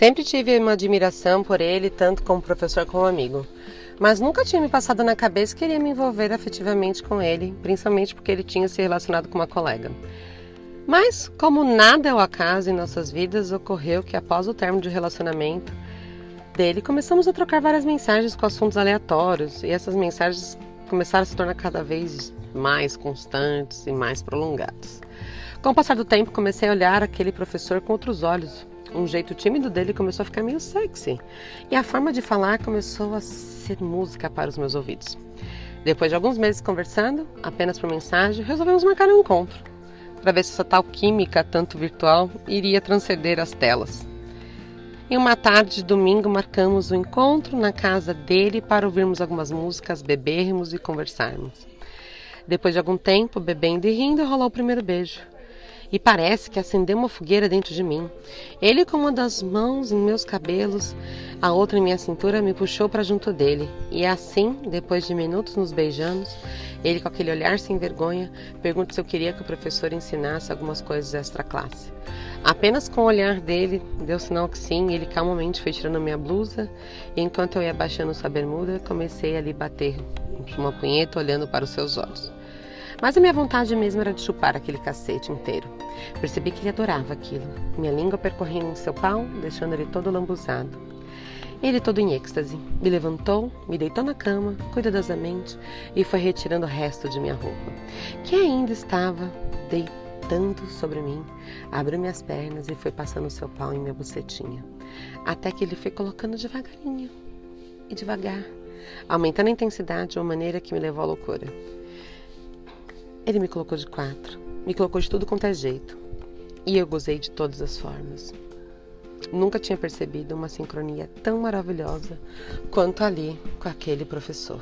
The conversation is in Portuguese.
Sempre tive uma admiração por ele, tanto como professor como amigo. Mas nunca tinha me passado na cabeça que iria me envolver afetivamente com ele, principalmente porque ele tinha se relacionado com uma colega. Mas, como nada é o acaso em nossas vidas, ocorreu que após o término de relacionamento dele, começamos a trocar várias mensagens com assuntos aleatórios, e essas mensagens começaram a se tornar cada vez mais constantes e mais prolongadas. Com o passar do tempo, comecei a olhar aquele professor com outros olhos, um jeito tímido dele começou a ficar meio sexy. E a forma de falar começou a ser música para os meus ouvidos. Depois de alguns meses conversando, apenas por mensagem, resolvemos marcar um encontro para ver se essa tal química, tanto virtual, iria transcender as telas. Em uma tarde de domingo, marcamos o um encontro na casa dele para ouvirmos algumas músicas, bebermos e conversarmos. Depois de algum tempo, bebendo e rindo, rolou o primeiro beijo e parece que acendeu uma fogueira dentro de mim. Ele, com uma das mãos em meus cabelos, a outra em minha cintura, me puxou para junto dele. E assim, depois de minutos nos beijando, ele, com aquele olhar sem vergonha, pergunta se eu queria que o professor ensinasse algumas coisas extra classe. Apenas com o olhar dele, deu sinal que sim, e ele calmamente foi tirando minha blusa, e enquanto eu ia baixando sua bermuda, comecei a lhe bater uma punheta olhando para os seus olhos. Mas a minha vontade mesmo era de chupar aquele cacete inteiro. Percebi que ele adorava aquilo. Minha língua percorrendo seu pau, deixando ele todo lambuzado. Ele, todo em êxtase, me levantou, me deitou na cama, cuidadosamente, e foi retirando o resto de minha roupa, que ainda estava deitando sobre mim. Abriu minhas pernas e foi passando seu pau em minha bucetinha, até que ele foi colocando devagarinho e devagar, aumentando a intensidade de uma maneira que me levou à loucura. Ele me colocou de quatro, me colocou de tudo quanto é jeito, e eu gozei de todas as formas. Nunca tinha percebido uma sincronia tão maravilhosa quanto ali com aquele professor.